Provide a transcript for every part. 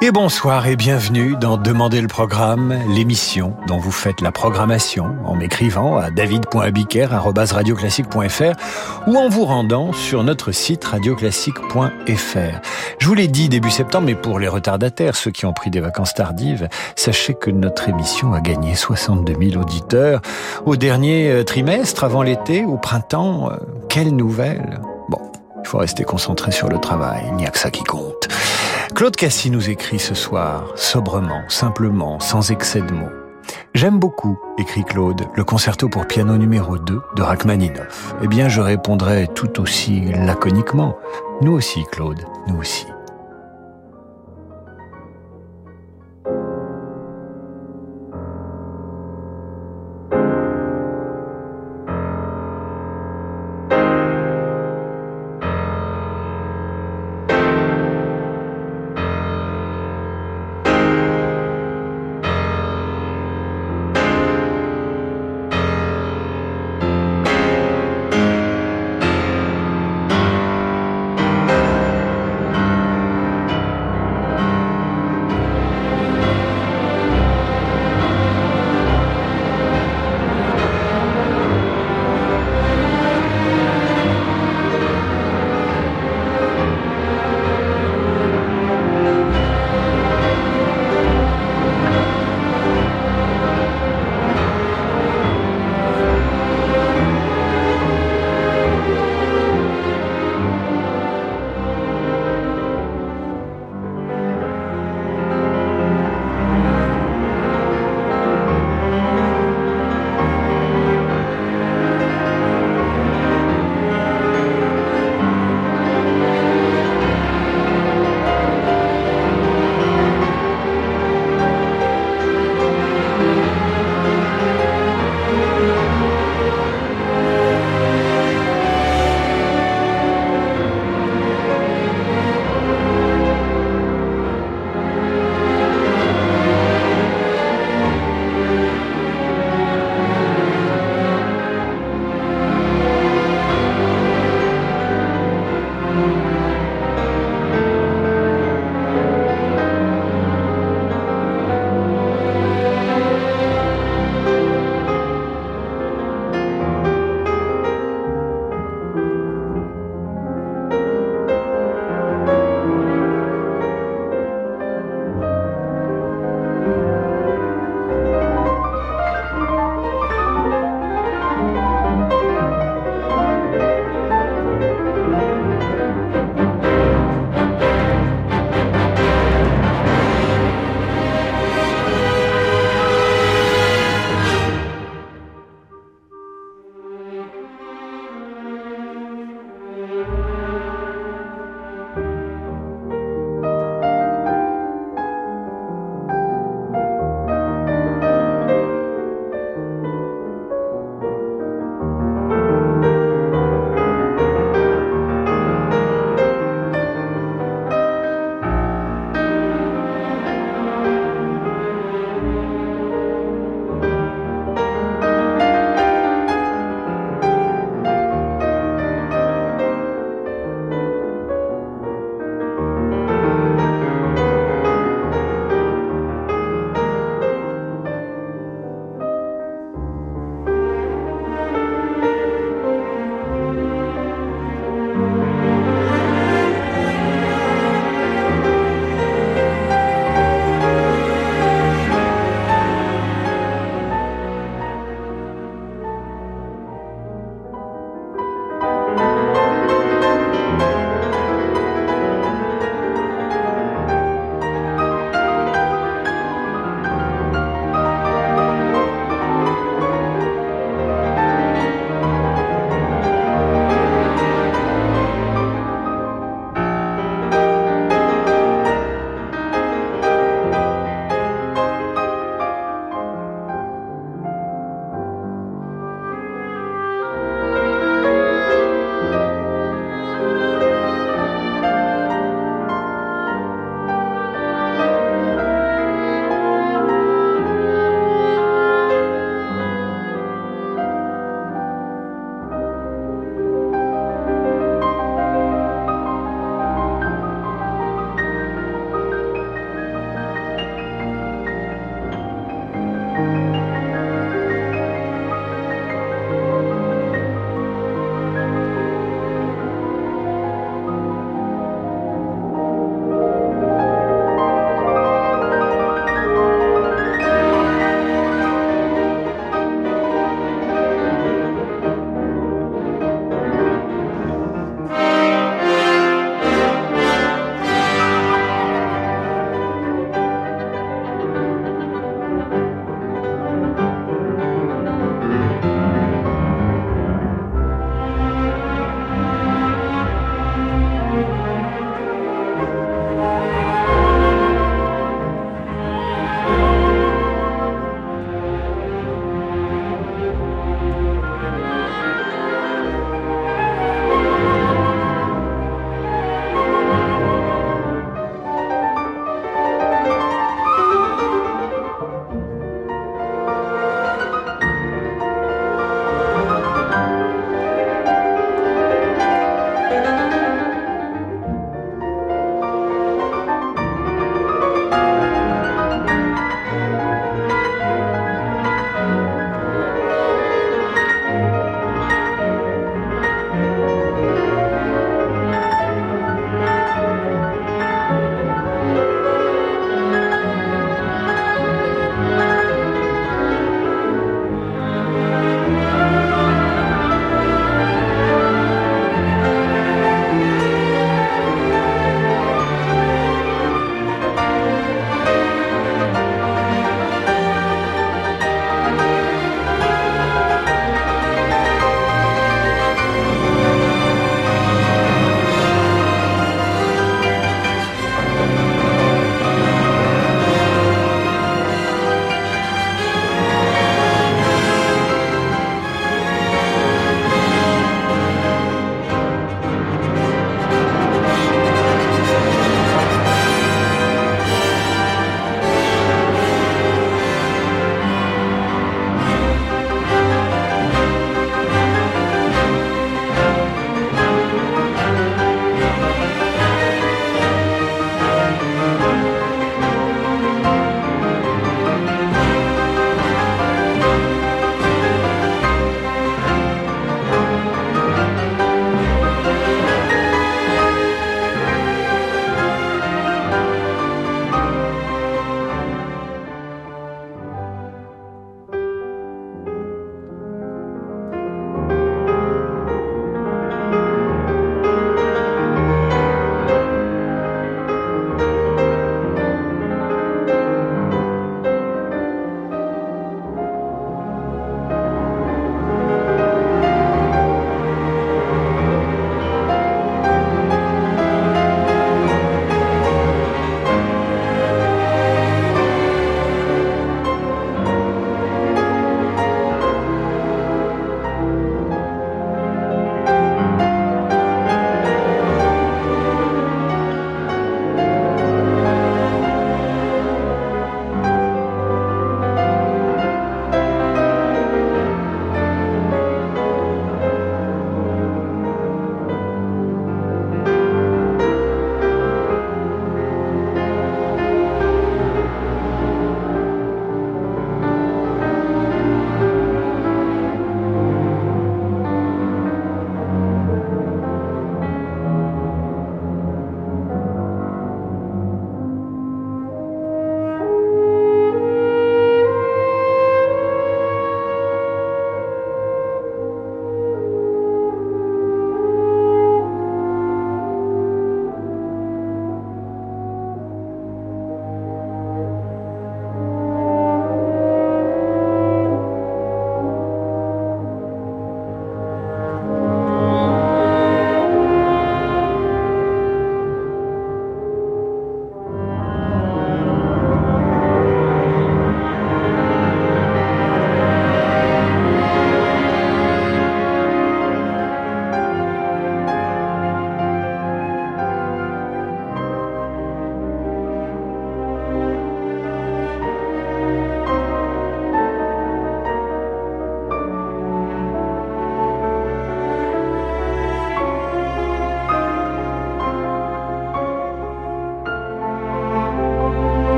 Et bonsoir et bienvenue dans Demandez le programme, l'émission dont vous faites la programmation en m'écrivant à david.abiker.radioclassique.fr ou en vous rendant sur notre site radioclassique.fr. Je vous l'ai dit début septembre, mais pour les retardataires, ceux qui ont pris des vacances tardives, sachez que notre émission a gagné 62 000 auditeurs au dernier euh, trimestre, avant l'été, au printemps. Euh, quelle nouvelle Bon, il faut rester concentré sur le travail, il n'y a que ça qui compte. Claude Cassis nous écrit ce soir, sobrement, simplement, sans excès de mots. J'aime beaucoup, écrit Claude, le concerto pour piano numéro 2 de Rachmaninoff. Eh bien, je répondrai tout aussi laconiquement. Nous aussi, Claude, nous aussi.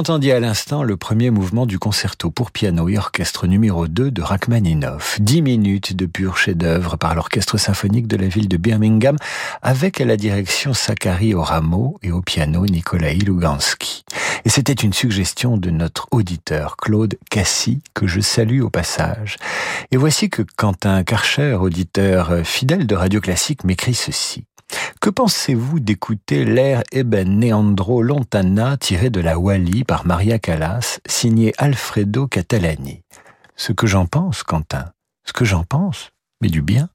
Entendiez à l'instant le premier mouvement du concerto pour piano et orchestre numéro 2 de Rachmaninoff. Dix minutes de pur chef-d'œuvre par l'orchestre symphonique de la ville de Birmingham avec à la direction Sakari Oramo et au piano Nikolai Lugansky. Et c'était une suggestion de notre auditeur Claude Cassis que je salue au passage. Et voici que Quentin Karcher, auditeur fidèle de Radio Classique, m'écrit ceci. Que pensez-vous d'écouter l'air Eben Neandro Lontana tiré de la Wally par Maria Callas, signé Alfredo Catalani? Ce que j'en pense, Quentin, ce que j'en pense, mais du bien.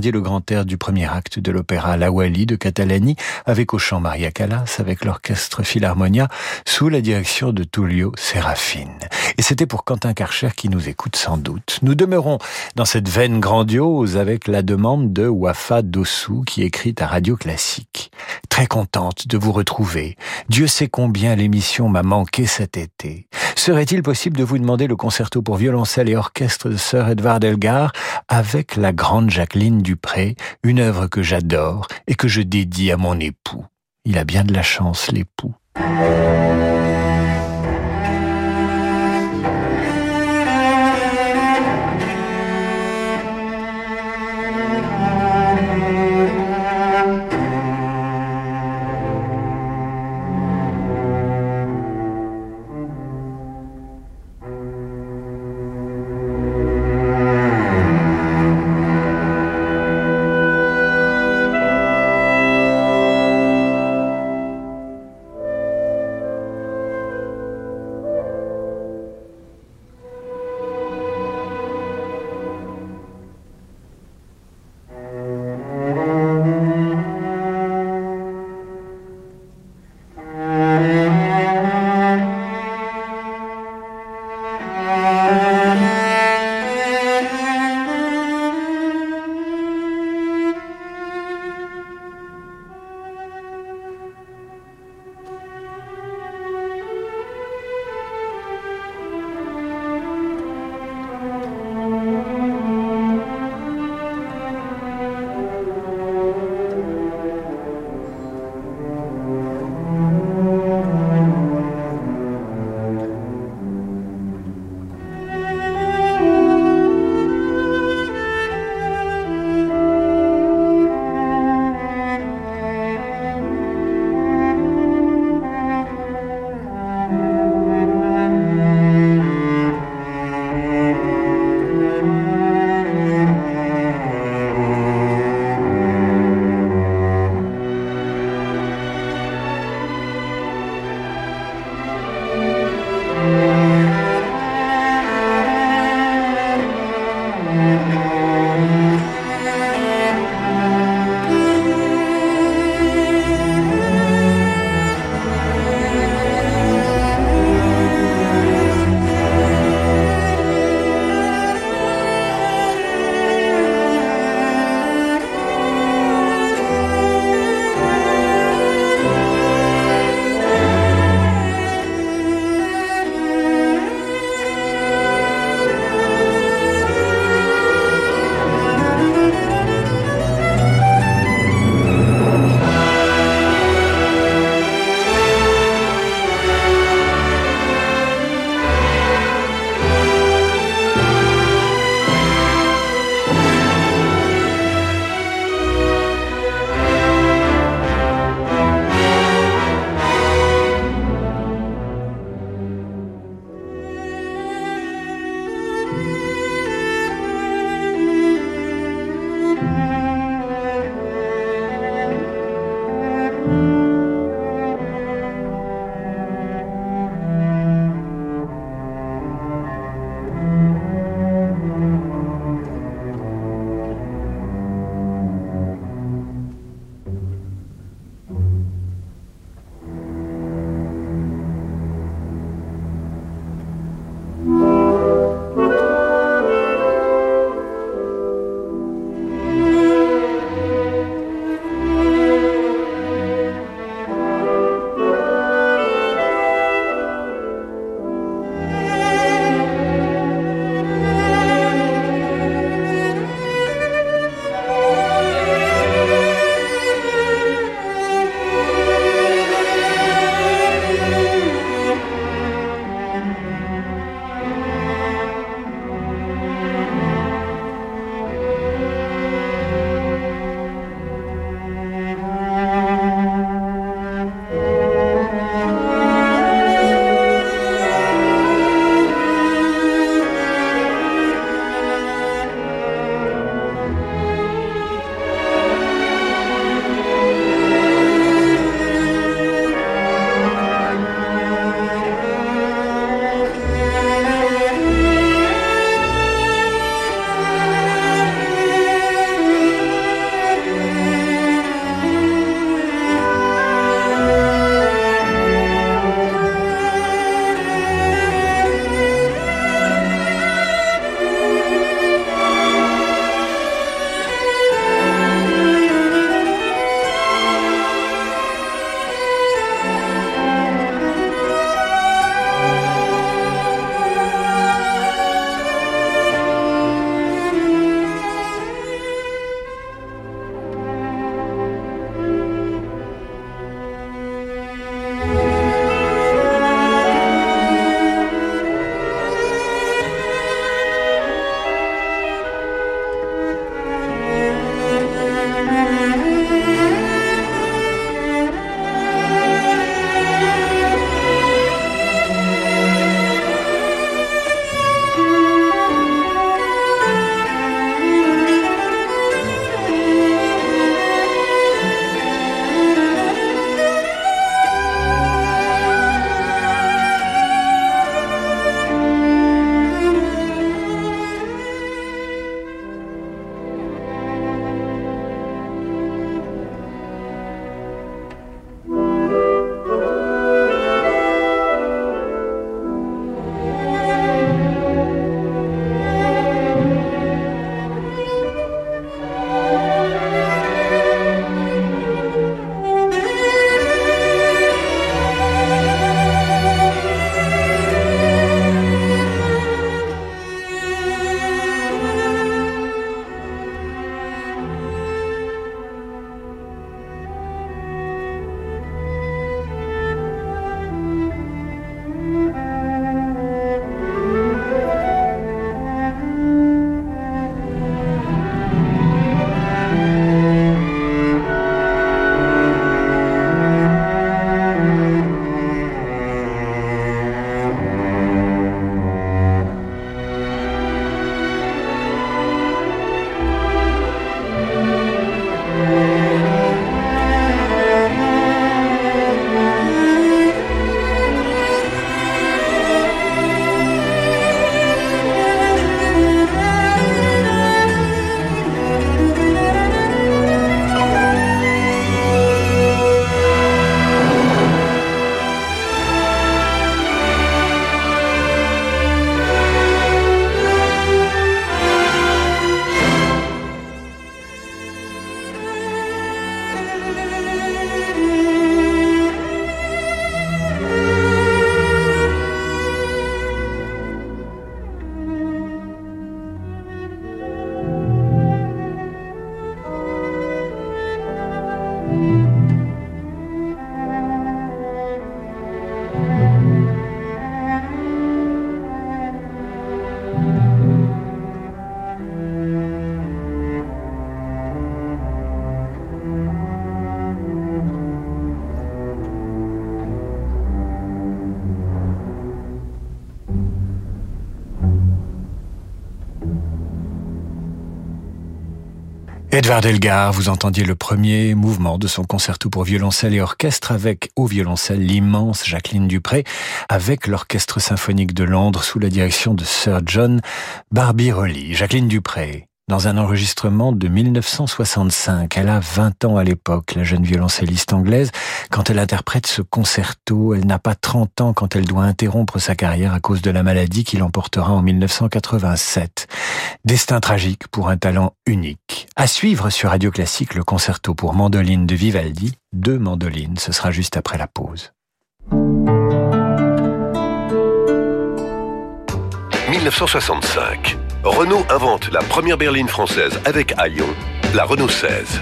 Le grand air du premier acte de l'opéra La Wally de Catalani avec au chant Maria Callas, avec l'orchestre Philharmonia, sous la direction de Tullio Serafine. Et c'était pour Quentin Karcher qui nous écoute sans doute. Nous demeurons dans cette veine grandiose avec la demande de Wafa Dossou qui écrit à Radio Classique. Très contente de vous retrouver. Dieu sait combien l'émission m'a manqué cet été. Serait-il possible de vous demander le concerto pour violoncelle et orchestre de Sir Edward Elgar avec la grande Jacqueline Dupré, une œuvre que j'adore et que je dédie à mon époux. Il a bien de la chance, l'époux. Edvard Elgar, vous entendiez le premier mouvement de son concerto pour violoncelle et orchestre avec au violoncelle l'immense Jacqueline Dupré, avec l'Orchestre symphonique de Londres sous la direction de Sir John Barbirolli. Jacqueline Dupré, dans un enregistrement de 1965. Elle a 20 ans à l'époque, la jeune violoncelliste anglaise. Quand elle interprète ce concerto, elle n'a pas 30 ans quand elle doit interrompre sa carrière à cause de la maladie qui l'emportera en 1987. Destin tragique pour un talent unique. À suivre sur Radio Classique le concerto pour mandoline de Vivaldi, deux mandolines, ce sera juste après la pause. 1965. Renault invente la première berline française avec Aion, la Renault 16.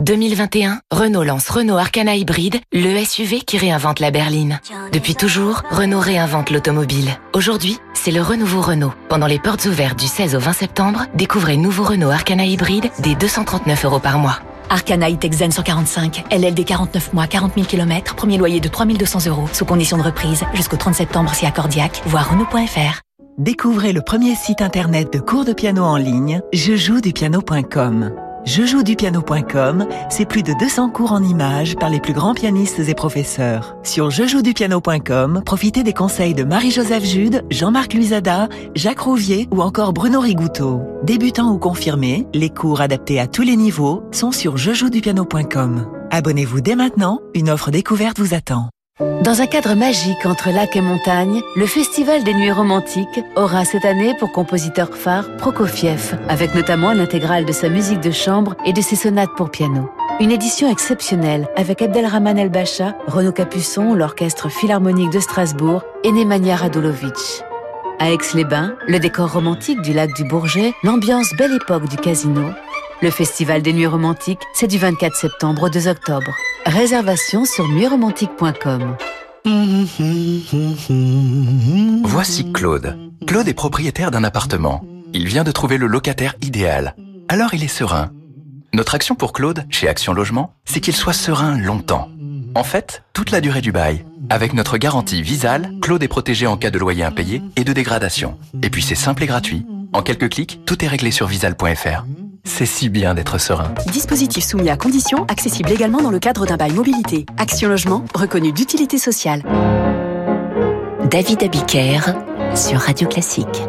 2021, Renault lance Renault Arcana Hybride, le SUV qui réinvente la berline. Depuis toujours, Renault réinvente l'automobile. Aujourd'hui, c'est le renouveau Renault. Pendant les portes ouvertes du 16 au 20 septembre, découvrez nouveau Renault Arcana Hybride dès 239 euros par mois. Arcana e-tech Zen 145, LLD 49 mois, 40 000 km, premier loyer de 3200 euros, sous condition de reprise, jusqu'au 30 septembre si accordiaque, voire Renault.fr. Découvrez le premier site internet de cours de piano en ligne, jejoudupiano.com. Jejoudupiano.com, c'est plus de 200 cours en images par les plus grands pianistes et professeurs. Sur jejoudupiano.com, profitez des conseils de Marie-Joseph Jude, Jean-Marc Luisada, Jacques Rouvier ou encore Bruno Rigouteau. Débutants ou confirmés, les cours adaptés à tous les niveaux sont sur jejoudupiano.com. Abonnez-vous dès maintenant, une offre découverte vous attend. Dans un cadre magique entre lac et montagne, le Festival des Nuits Romantiques aura cette année pour compositeur phare Prokofiev, avec notamment l'intégrale de sa musique de chambre et de ses sonates pour piano. Une édition exceptionnelle avec Abdelrahman El-Bacha, Renaud Capuçon, l'Orchestre Philharmonique de Strasbourg et Nemanja Radulovic. À Aix-les-Bains, le décor romantique du lac du Bourget, l'ambiance belle époque du casino. Le Festival des Nuits Romantiques, c'est du 24 septembre au 2 octobre. Réservation sur nuitromantique.com. Voici Claude. Claude est propriétaire d'un appartement. Il vient de trouver le locataire idéal. Alors il est serein. Notre action pour Claude, chez Action Logement, c'est qu'il soit serein longtemps. En fait, toute la durée du bail. Avec notre garantie Visal, Claude est protégé en cas de loyer impayé et de dégradation. Et puis c'est simple et gratuit. En quelques clics, tout est réglé sur visal.fr. C'est si bien d'être serein. Dispositif soumis à conditions, accessible également dans le cadre d'un bail mobilité. Action Logement, reconnu d'utilité sociale. David Abiker sur Radio Classique.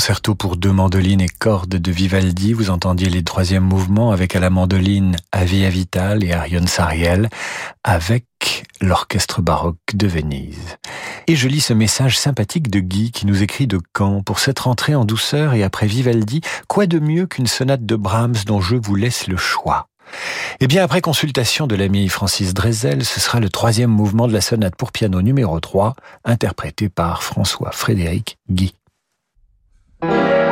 Concerto pour deux mandolines et cordes de Vivaldi. Vous entendiez les troisièmes mouvements avec à la mandoline Avia Vital et Arion Sariel avec l'orchestre baroque de Venise. Et je lis ce message sympathique de Guy qui nous écrit de Caen. Pour cette rentrée en douceur et après Vivaldi, quoi de mieux qu'une sonate de Brahms dont je vous laisse le choix? Eh bien, après consultation de l'ami Francis Drezel, ce sera le troisième mouvement de la sonate pour piano numéro 3, interprété par François Frédéric Guy. Thank you.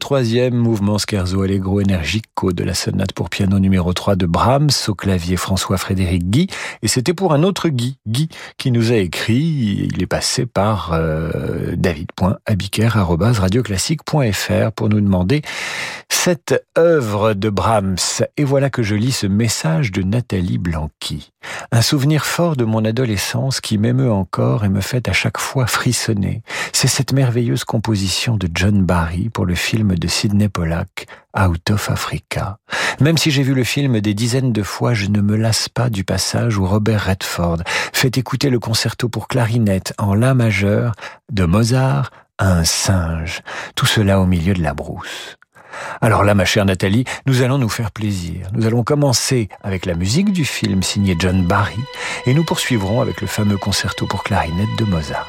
Troisième mouvement scherzo allegro energico de la sonate pour piano numéro 3 de Brahms au clavier François-Frédéric Guy. Et c'était pour un autre Guy, Guy, qui nous a écrit, il est passé par euh, david.abiker.radioclassique.fr pour nous demander cette œuvre de Brahms. Et voilà que je lis ce message de Nathalie Blanqui. Un souvenir fort de mon adolescence qui m'émeut encore et me fait à chaque fois frissonner. C'est cette merveilleuse composition de John Barry pour le film de Sidney Pollack, Out of Africa. Même si j'ai vu le film des dizaines de fois, je ne me lasse pas du passage où Robert Redford fait écouter le concerto pour clarinette en La majeur de Mozart à un singe. Tout cela au milieu de la brousse. Alors là, ma chère Nathalie, nous allons nous faire plaisir. Nous allons commencer avec la musique du film signé John Barry et nous poursuivrons avec le fameux concerto pour clarinette de Mozart.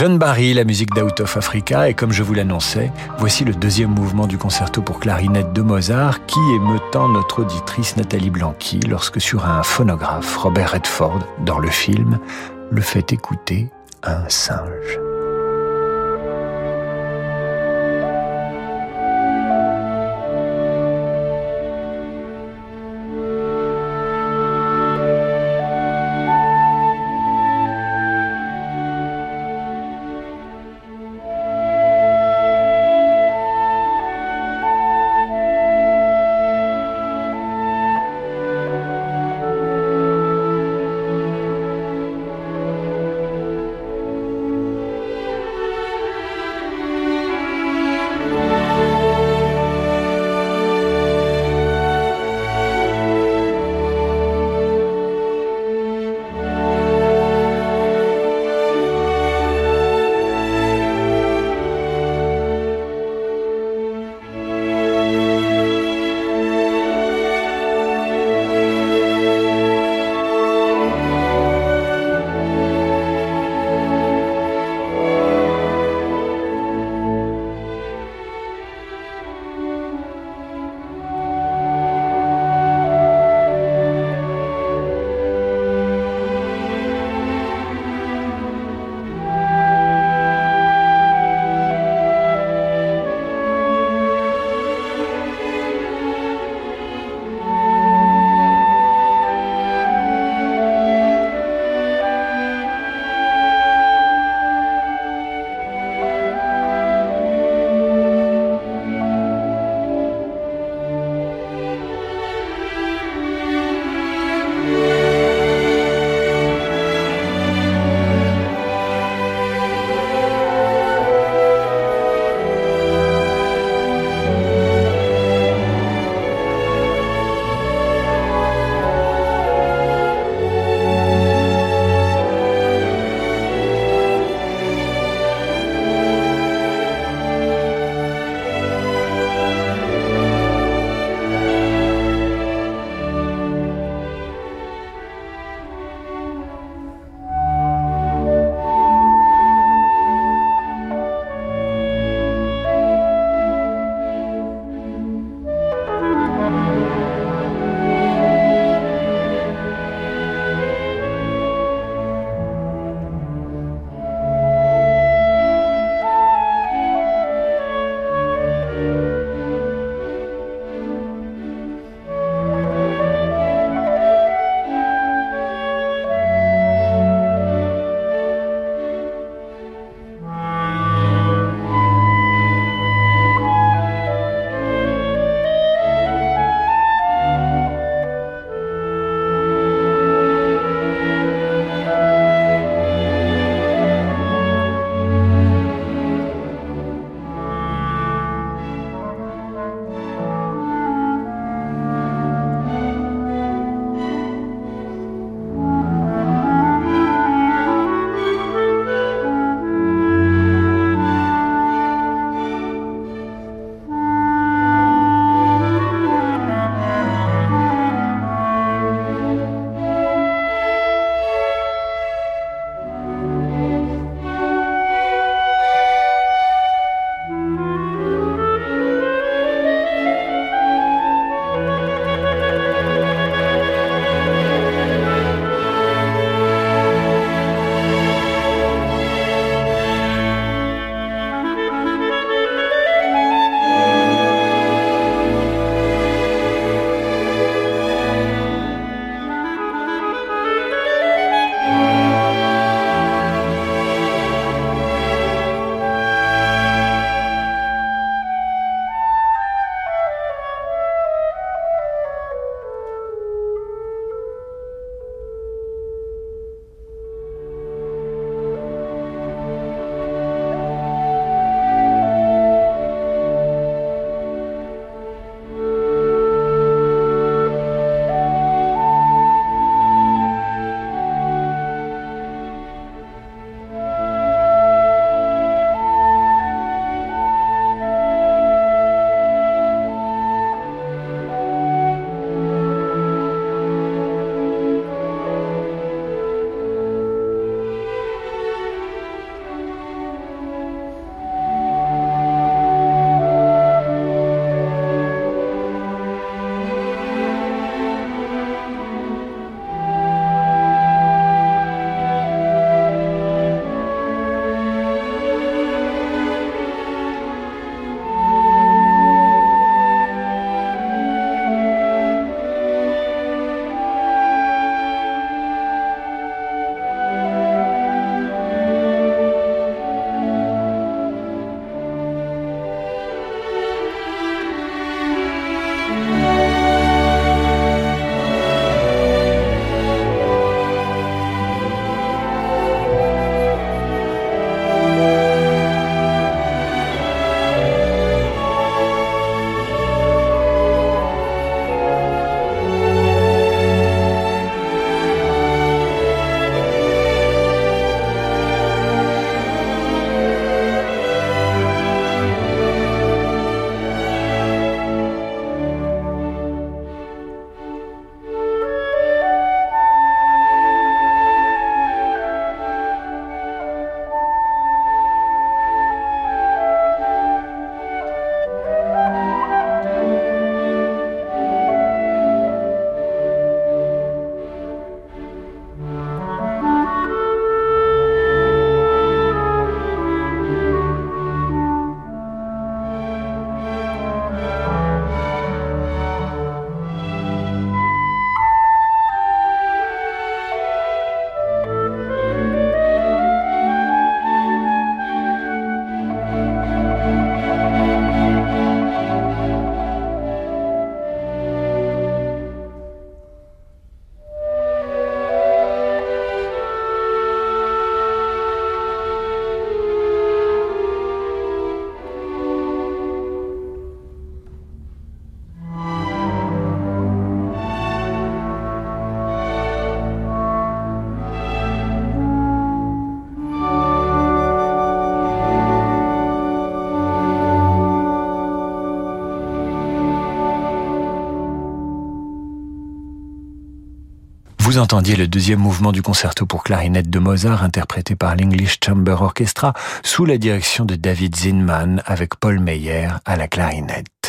John Barry, la musique d'Out of Africa, et comme je vous l'annonçais, voici le deuxième mouvement du concerto pour clarinette de Mozart qui émeut tant notre auditrice Nathalie Blanqui lorsque sur un phonographe, Robert Redford, dans le film, le fait écouter un singe. Vous entendiez le deuxième mouvement du concerto pour clarinette de Mozart interprété par l'English Chamber Orchestra sous la direction de David Zinman avec Paul Meyer à la clarinette.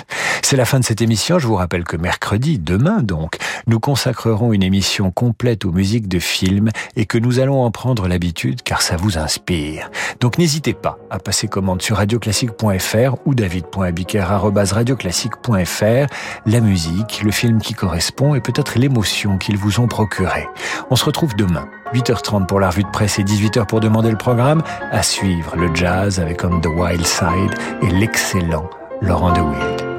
C'est la fin de cette émission. Je vous rappelle que mercredi, demain donc, nous consacrerons une émission complète aux musiques de films et que nous allons en prendre l'habitude car ça vous inspire. Donc n'hésitez pas à passer commande sur radioclassique.fr ou david.biker.radioclassique.fr la musique, le film qui correspond et peut-être l'émotion qu'ils vous ont procuré. On se retrouve demain. 8h30 pour la revue de presse et 18h pour demander le programme. À suivre le jazz avec On the Wild Side et l'excellent Laurent de Will.